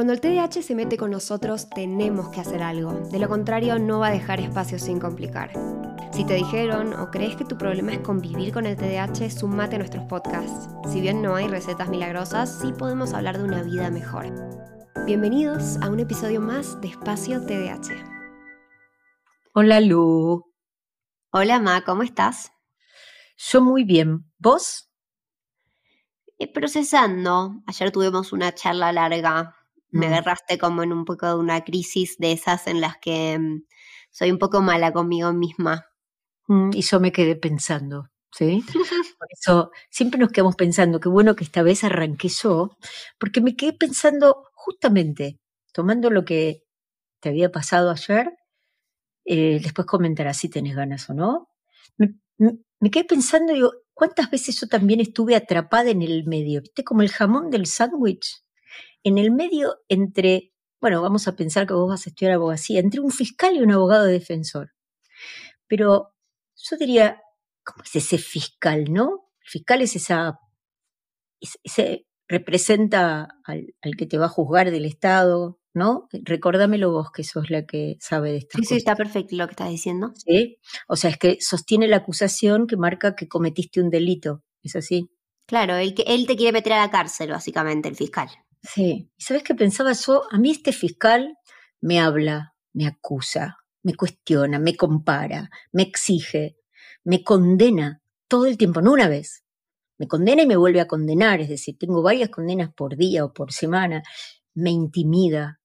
Cuando el TDAH se mete con nosotros, tenemos que hacer algo. De lo contrario, no va a dejar espacio sin complicar. Si te dijeron o crees que tu problema es convivir con el TDAH, sumate a nuestros podcasts. Si bien no hay recetas milagrosas, sí podemos hablar de una vida mejor. Bienvenidos a un episodio más de Espacio TDAH. Hola Lu. Hola Ma, ¿cómo estás? Yo muy bien. ¿Vos? Eh, procesando. Ayer tuvimos una charla larga me mm. agarraste como en un poco de una crisis de esas en las que mm, soy un poco mala conmigo misma. Mm, y yo me quedé pensando, ¿sí? Por eso siempre nos quedamos pensando, qué bueno que esta vez arranqué yo, porque me quedé pensando justamente, tomando lo que te había pasado ayer, eh, después comentarás si tenés ganas o no. Me, me quedé pensando, digo, ¿cuántas veces yo también estuve atrapada en el medio? ¿Viste? Como el jamón del sándwich en el medio entre, bueno, vamos a pensar que vos vas a estudiar abogacía, entre un fiscal y un abogado defensor. Pero yo diría, ¿cómo es ese fiscal, no? El fiscal es esa, ese, representa al, que te va a juzgar del Estado, ¿no? Recordámelo vos, que sos la que sabe de esto. Sí, sí, está perfecto lo que estás diciendo. Sí, o sea, es que sostiene la acusación que marca que cometiste un delito, ¿es así? Claro, él, él te quiere meter a la cárcel, básicamente, el fiscal. Sí, sabes qué pensaba yo, a mí este fiscal me habla, me acusa, me cuestiona, me compara, me exige, me condena todo el tiempo, no una vez. Me condena y me vuelve a condenar, es decir, tengo varias condenas por día o por semana, me intimida,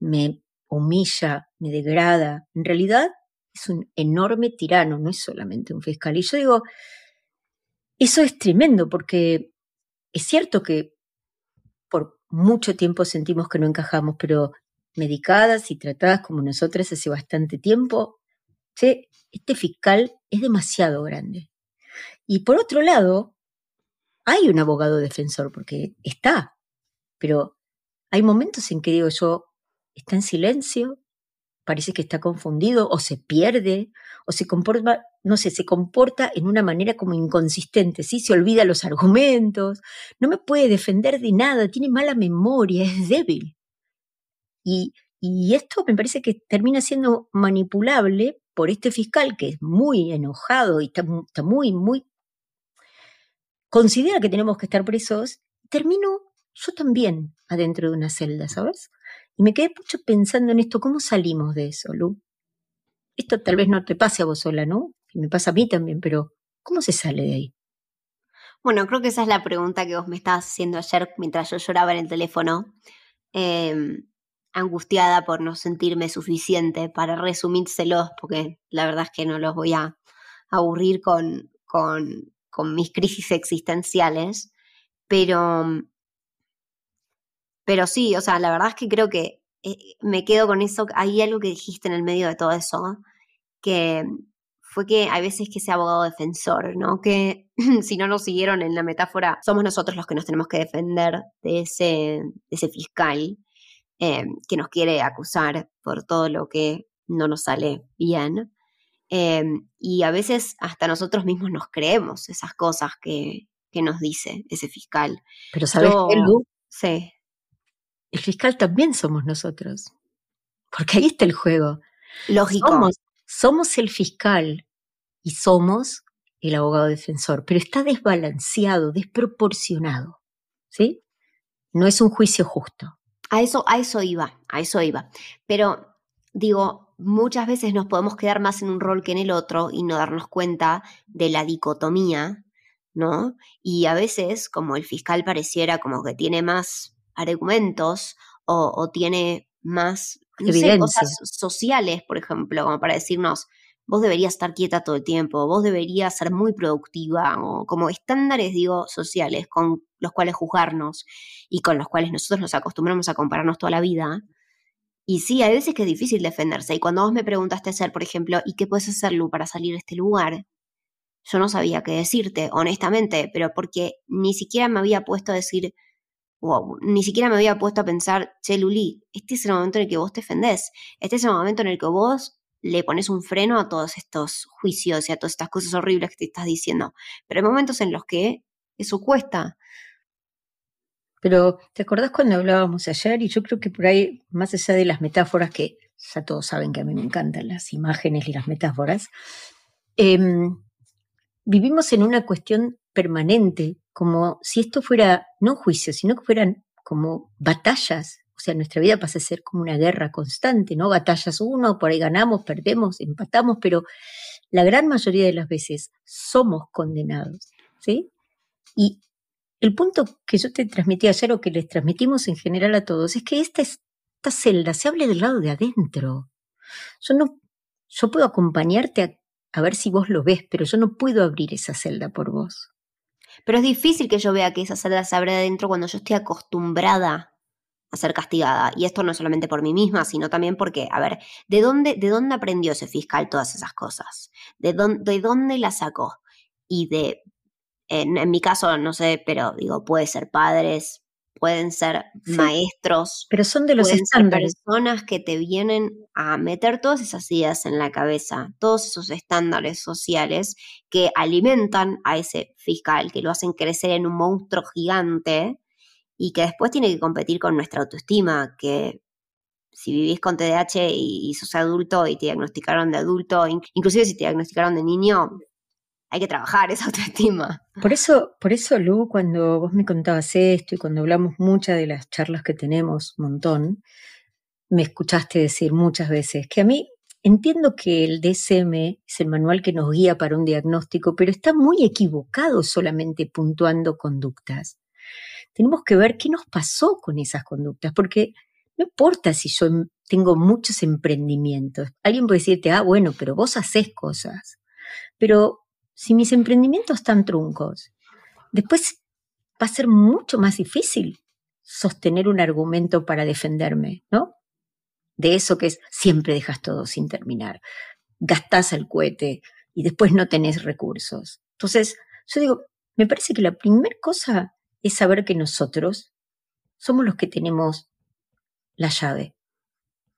me humilla, me degrada. En realidad es un enorme tirano, no es solamente un fiscal. Y yo digo, eso es tremendo porque es cierto que mucho tiempo sentimos que no encajamos, pero medicadas y tratadas como nosotras hace bastante tiempo, este fiscal es demasiado grande. Y por otro lado, hay un abogado defensor, porque está, pero hay momentos en que digo yo, está en silencio, parece que está confundido o se pierde o se comporta, no sé, se comporta en una manera como inconsistente, ¿sí? Se olvida los argumentos, no me puede defender de nada, tiene mala memoria, es débil. Y, y esto me parece que termina siendo manipulable por este fiscal que es muy enojado y está, está muy, muy... considera que tenemos que estar presos, termino yo también adentro de una celda, ¿sabes? Y me quedé mucho pensando en esto, ¿cómo salimos de eso, Lu? Esto tal vez no te pase a vos sola, ¿no? Y me pasa a mí también, pero ¿cómo se sale de ahí? Bueno, creo que esa es la pregunta que vos me estabas haciendo ayer mientras yo lloraba en el teléfono, em, angustiada por no sentirme suficiente para resumírselos, porque la verdad es que no los voy a aburrir con, con, con mis crisis existenciales, pero pero sí, o sea, la verdad es que creo que eh, me quedo con eso. Hay algo que dijiste en el medio de todo eso, que fue que hay veces que sea abogado defensor, ¿no? Que si no nos siguieron en la metáfora, somos nosotros los que nos tenemos que defender de ese, ese fiscal eh, que nos quiere acusar por todo lo que no nos sale bien. Eh, y a veces hasta nosotros mismos nos creemos esas cosas que, que nos dice ese fiscal. Pero ¿sabes qué, Lu? Sí el fiscal también somos nosotros. Porque ahí está el juego. Lógico. Somos, el fiscal y somos el abogado defensor, pero está desbalanceado, desproporcionado. ¿Sí? No es un juicio justo. A eso, a eso iba, a eso iba. Pero digo, muchas veces nos podemos quedar más en un rol que en el otro y no darnos cuenta de la dicotomía, ¿no? Y a veces, como el fiscal pareciera como que tiene más argumentos o, tiene más cosas sociales, por ejemplo, como para decirnos, vos deberías estar quieta todo el tiempo, vos deberías ser muy productiva, o como estándares, digo, sociales con los cuales juzgarnos y con los cuales nosotros nos acostumbramos a compararnos toda la vida. Y sí, hay veces que es difícil defenderse. Y cuando vos me preguntaste hacer, por ejemplo, ¿y qué puedes hacer, Lu, para salir de este lugar? Yo no sabía qué decirte, honestamente, pero porque ni siquiera me había puesto a decir, ni siquiera me había puesto a pensar, che, Luli, este es el momento en el que vos te defendés, este es el momento en el que vos le pones un freno a todos estos juicios y a todas estas cosas horribles que te estás diciendo. Pero hay momentos en los que eso cuesta. Pero, ¿te acordás cuando hablábamos ayer? Y yo creo que por ahí, más allá de las metáforas, que ya todos saben que a mí me encantan las imágenes y las metáforas, em, vivimos en una cuestión permanente, como si esto fuera no juicio, sino que fueran como batallas. O sea, nuestra vida pasa a ser como una guerra constante, ¿no? Batallas uno, por ahí ganamos, perdemos, empatamos, pero la gran mayoría de las veces somos condenados, ¿sí? Y el punto que yo te transmití ayer o que les transmitimos en general a todos es que esta, esta celda se hable del lado de adentro. Yo no, yo puedo acompañarte a, a ver si vos lo ves, pero yo no puedo abrir esa celda por vos. Pero es difícil que yo vea que esa celda se abre adentro cuando yo estoy acostumbrada a ser castigada. Y esto no solamente por mí misma, sino también porque, a ver, ¿de dónde, de dónde aprendió ese fiscal todas esas cosas? ¿De dónde, de dónde las sacó? Y de en, mi caso, no sé, pero digo, puede ser padres, pueden ser maestros. Pero son de los estándares. personas que te vienen a meter todas esas ideas en la cabeza, todos esos estándares sociales que alimentan a ese fiscal, que lo hacen crecer en un monstruo gigante y que después tiene que competir con nuestra autoestima, que si vivís con TDAH y, y sos adulto y te diagnosticaron de adulto, inclusive si te diagnosticaron de niño, hay que trabajar esa autoestima. Por eso, por eso, Lu, cuando vos me contabas esto y cuando hablamos muchas de las charlas que tenemos, montón, me escuchaste decir muchas veces que a mí entiendo que el DSM es el manual que nos guía para un diagnóstico, pero está muy equivocado solamente puntuando conductas. Tenemos que ver qué nos pasó con esas conductas, porque no importa si yo em, tengo muchos emprendimientos. Alguien puede decirte, ah, bueno, pero vos haces cosas. Pero si mis emprendimientos están truncos, después va a ser mucho más difícil sostener un argumento para defenderme, ¿no? De eso que es siempre dejas todo sin terminar, gastás el cohete y después no tenés recursos. Entonces, yo digo, me parece que la primera cosa es saber que nosotros somos los que tenemos la llave.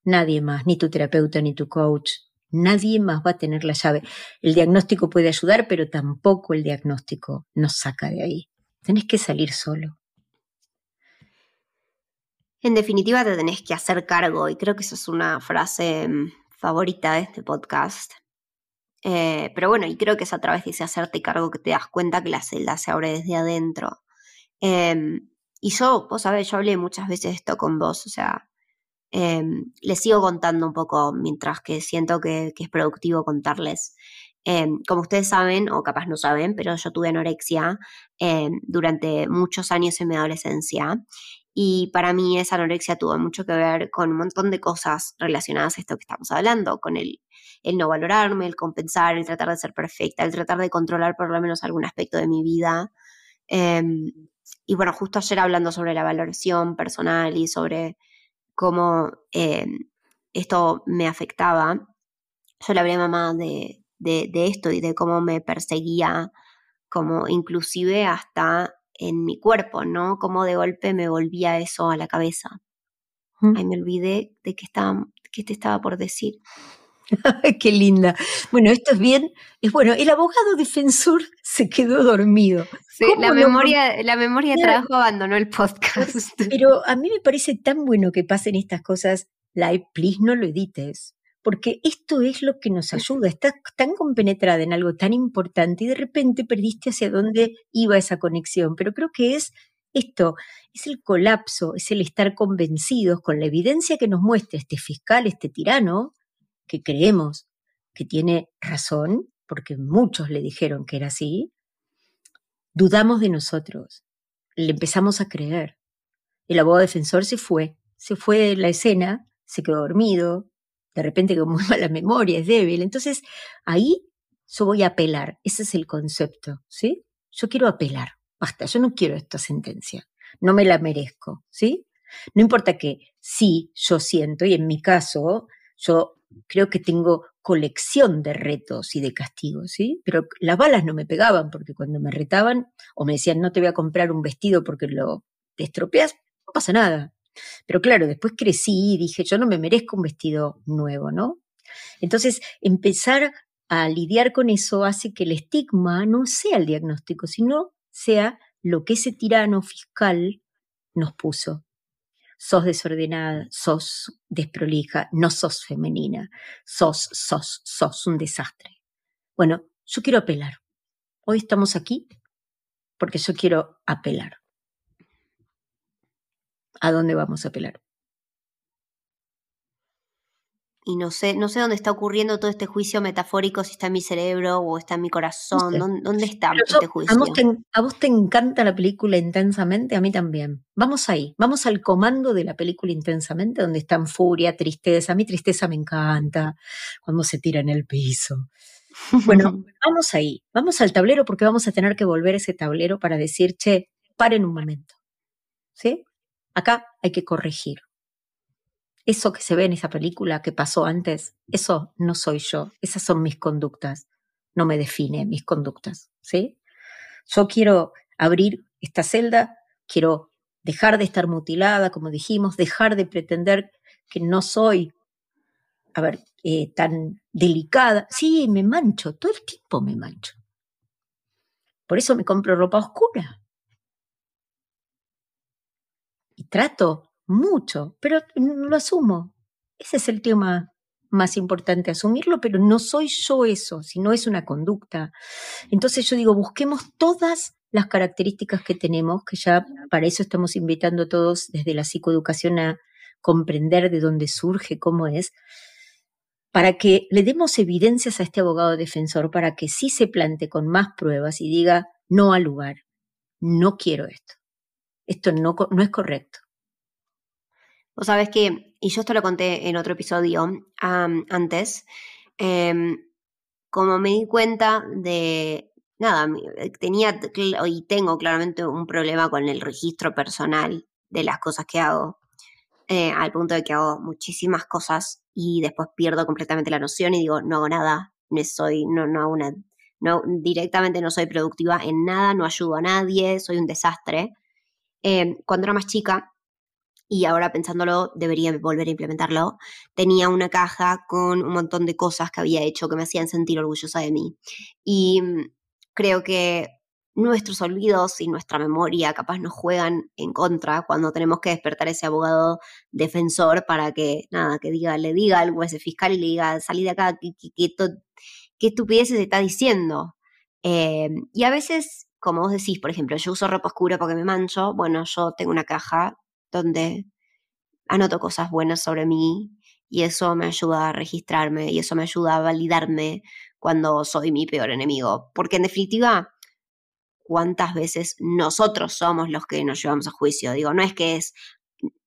Nadie más, ni tu terapeuta, ni tu coach, Nadie más va a tener la llave. El diagnóstico puede ayudar, pero tampoco el diagnóstico nos saca de ahí. Tenés que salir solo. En definitiva, te tenés que hacer cargo, y creo que esa es una frase mm, favorita de este podcast. Eh, pero bueno, y creo que es a través de ese hacerte cargo que te das cuenta que la celda se abre desde adentro. Em, y yo, vos sabés, yo hablé muchas veces esto con vos, o sea, Em, les sigo contando un poco mientras que siento que, es productivo contarles. Em, como ustedes saben, o capaz no saben, pero yo tuve anorexia em, durante muchos años en mi adolescencia y para mí esa anorexia tuvo mucho que ver con un montón de cosas relacionadas a esto que estamos hablando, con el, el no valorarme, el compensar, el tratar de ser perfecta, el tratar de controlar por lo menos algún aspecto de mi vida. y bueno, justo ayer hablando sobre la valoración personal y sobre cómo eh, esto me afectaba. Yo le hablé a mamá de, de, esto y de cómo me perseguía, como inclusive hasta en mi cuerpo, ¿no? Cómo de golpe me volvía eso a la cabeza. Ay, me olvidé de qué, estaba, qué te estaba por decir. Qué linda. Bueno, esto es bien. Es bueno, el abogado defensor se quedó dormido. Sí, la memoria, la memoria de trabajo abandonó el podcast. Pero a mí me parece tan bueno que pasen estas cosas live, please no lo edites. Porque esto es lo que nos ayuda. Estás tan compenetrada en algo tan importante y de repente perdiste hacia dónde iba esa conexión. Pero creo que es esto, es el colapso, es el estar convencidos con la evidencia que nos muestra este fiscal, este tirano, que creemos que tiene razón, porque muchos le dijeron que era así, dudamos de nosotros, le empezamos a creer. El abogado defensor se fue, se fue de la escena, se quedó dormido, de repente con muy mala memoria, es débil. Entonces, ahí yo voy a apelar, ese es el concepto, ¿sí? Yo quiero apelar, basta, yo no quiero esta sentencia, no me la merezco, ¿sí? No importa que sí, yo siento, y en mi caso, yo creo que tengo colección de retos y de castigos, ¿sí? Pero las balas no me pegaban porque cuando me retaban o me decían no te voy a comprar un vestido porque lo te estropeas, no pasa nada. Pero claro, después crecí y dije, yo no me merezco un vestido nuevo, ¿no? Entonces, empezar a lidiar con eso hace que el estigma no sea el diagnóstico, sino sea lo que ese tirano fiscal nos puso. Sos desordenada, sos desprolija, no sos femenina, sos, sos, sos un desastre. Bueno, yo quiero apelar. Hoy estamos aquí porque yo quiero apelar. ¿A dónde vamos a apelar? Y no sé, no sé dónde está ocurriendo todo este juicio metafórico, si está en mi cerebro o está en mi corazón, ¿dónde, está este juicio? A vos, te, encanta la película intensamente, a mí también. Vamos ahí, vamos al comando de la película intensamente, donde están furia, tristeza. A mí tristeza me encanta, cuando se tira en el piso. Bueno, vamos ahí, vamos al tablero porque vamos a tener que volver a ese tablero para decir, che, paren un momento. ¿Sí? Acá hay que corregir eso que se ve en esa película que pasó antes, eso no soy yo, esas son mis conductas, no me define mis conductas, ¿sí? Yo quiero abrir esta celda, quiero dejar de estar mutilada, como dijimos, dejar de pretender que no soy, a ver, eh, tan delicada. Sí, me mancho, todo el tiempo me mancho. Por eso me compro ropa oscura. Y trato mucho, pero lo asumo. Ese es el tema más importante, asumirlo, pero no soy yo eso, sino es una conducta. Entonces yo digo, busquemos todas las características que tenemos, que ya para eso estamos invitando a todos desde la psicoeducación a comprender de dónde surge, cómo es, para que le demos evidencias a este abogado defensor, para que sí se plante con más pruebas y diga, no al lugar, no quiero esto, esto no, no es correcto. Vos sabés que, y yo esto lo conté en otro episodio antes, em, como me di cuenta de, nada, eh, tenía y tengo claramente un problema con el registro personal de las cosas que hago, eh, al punto de que hago muchísimas cosas y después pierdo completamente la noción y digo, no hago nada, no soy, no, no directamente no soy productiva en nada, no ayudo a nadie, soy un desastre. Em, cuando era más chica, y ahora pensándolo, debería volver a implementarlo, tenía una caja con un montón de cosas que había hecho que me hacían sentir orgullosa de mí. Y mm, creo que nuestros olvidos y nuestra memoria capaz nos juegan en contra cuando tenemos que despertar ese abogado defensor para que, nada, que diga, le diga algo a ese fiscal y le diga, salí de acá, ¿qué, qué, estupidez se está diciendo? Eh, y a veces, como vos decís, por ejemplo, yo uso ropa oscura porque me mancho, bueno, yo tengo una caja donde anoto cosas buenas sobre mí y eso me ayuda a registrarme y eso me ayuda a validarme cuando soy mi peor enemigo. Porque en definitiva, ¿cuántas veces nosotros somos los que nos llevamos a juicio? Digo, no es que es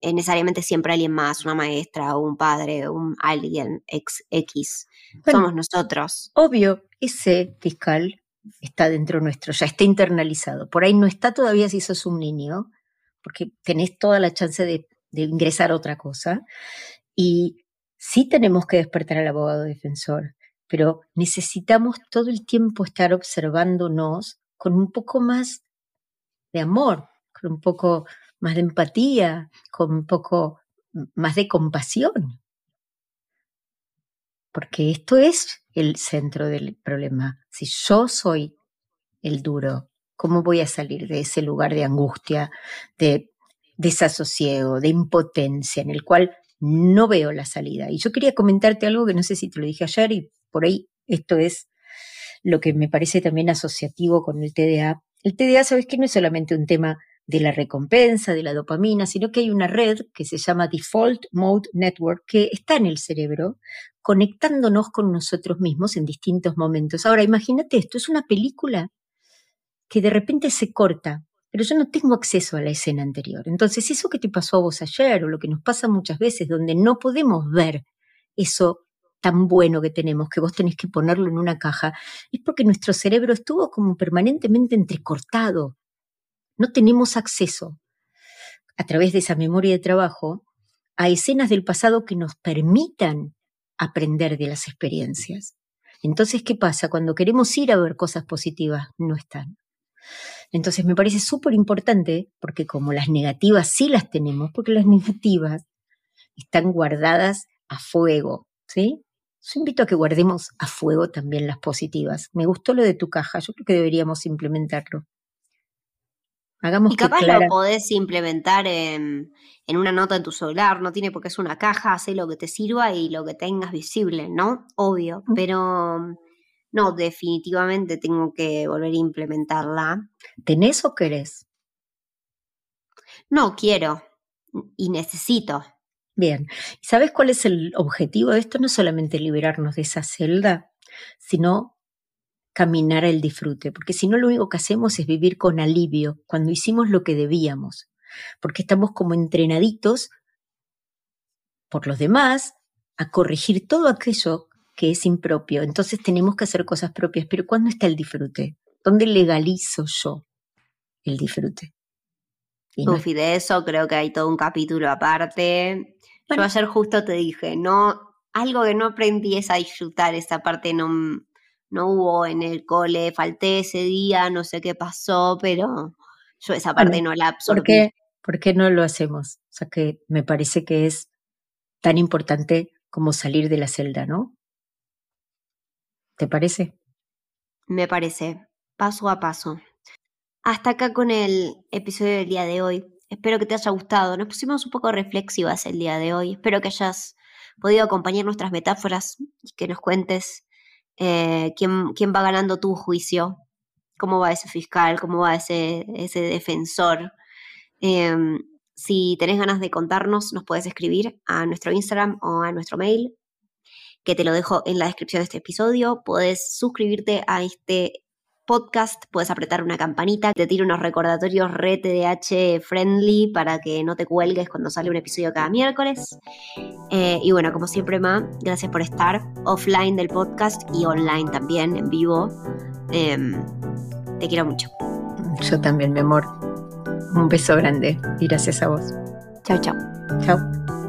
necesariamente siempre alguien más, una maestra un padre, un alguien ex, X. somos nosotros. Obvio, ese fiscal está dentro nuestro, ya está internalizado. Por ahí no está todavía si sos un niño, porque tenés toda la chance de, ingresar a otra cosa. Y sí tenemos que despertar al abogado defensor, pero necesitamos todo el tiempo estar observándonos con un poco más de amor, con un poco más de empatía, con un poco más de compasión. Porque esto es el centro del problema. Si yo soy el duro, ¿Cómo voy a salir de ese lugar de angustia, de desasosiego, de impotencia, en el cual no veo la salida? Y yo quería comentarte algo que no sé si te lo dije ayer y por ahí esto es lo que me parece también asociativo con el TDA. El TDA, sabes que no es solamente un tema de la recompensa, de la dopamina, sino que hay una red que se llama Default Mode Network que está en el cerebro conectándonos con nosotros mismos en distintos momentos. Ahora, imagínate esto, es una película que de repente se corta, pero yo no tengo acceso a la escena anterior. Entonces, eso que te pasó a vos ayer o lo que nos pasa muchas veces, donde no podemos ver eso tan bueno que tenemos, que vos tenés que ponerlo en una caja, es porque nuestro cerebro estuvo como permanentemente entrecortado. No tenemos acceso a través de esa memoria de trabajo a escenas del pasado que nos permitan aprender de las experiencias. Entonces, ¿qué pasa? Cuando queremos ir a ver cosas positivas, no están. Entonces me parece súper importante, porque como las negativas sí las tenemos, porque las negativas están guardadas a fuego, ¿sí? Yo invito a que guardemos a fuego también las positivas. Me gustó lo de tu caja, yo creo que deberíamos implementarlo. Hagamos Y capaz que Clara... lo podés implementar en, en una nota en tu celular, no tiene por qué ser una caja, hace lo que te sirva y lo que tengas visible, ¿no? Obvio, pero no, definitivamente tengo que volver a implementarla. ¿Tenés o querés? No quiero y necesito. Bien. ¿Y sabes cuál es el objetivo de esto? No solamente liberarnos de esa celda, sino caminar al disfrute, porque si no lo único que hacemos es vivir con alivio cuando hicimos lo que debíamos, porque estamos como entrenaditos por los demás a corregir todo aquello que es impropio. Entonces tenemos que hacer cosas propias, pero ¿cuándo está el disfrute? ¿Dónde legalizo yo el disfrute? Y no Uf, y de eso creo que hay todo un capítulo aparte. Bueno. Yo ayer justo te dije, no, algo que no aprendí es a disfrutar, esa parte no, no hubo en el cole, falté ese día, no sé qué pasó, pero yo esa parte Bueno, no la absorbí. ¿Por qué, ¿Por qué no lo hacemos? O sea que me parece que es tan importante como salir de la celda, ¿no? ¿Te parece? Me parece, paso a paso. Hasta acá con el episodio del día de hoy. Espero que te haya gustado. Nos pusimos un poco reflexivas el día de hoy. Espero que hayas podido acompañar nuestras metáforas y que nos cuentes eh, quién, quién va ganando tu juicio, cómo va ese fiscal, cómo va ese, ese defensor. Eh, si tenés ganas de contarnos, nos puedes escribir a nuestro Instagram o a nuestro mail, que te lo dejo en la descripción de este episodio. Puedes suscribirte a este podcast, puedes apretar una campanita, te tiro unos recordatorios re TDH friendly para que no te cuelgues cuando sale un episodio cada miércoles. Eh, y bueno, como siempre, Ma, gracias por estar offline del podcast y online también, en vivo. Eh, te quiero mucho. Yo también, mi amor. Un beso grande y gracias a vos. Chao, chao. Chao.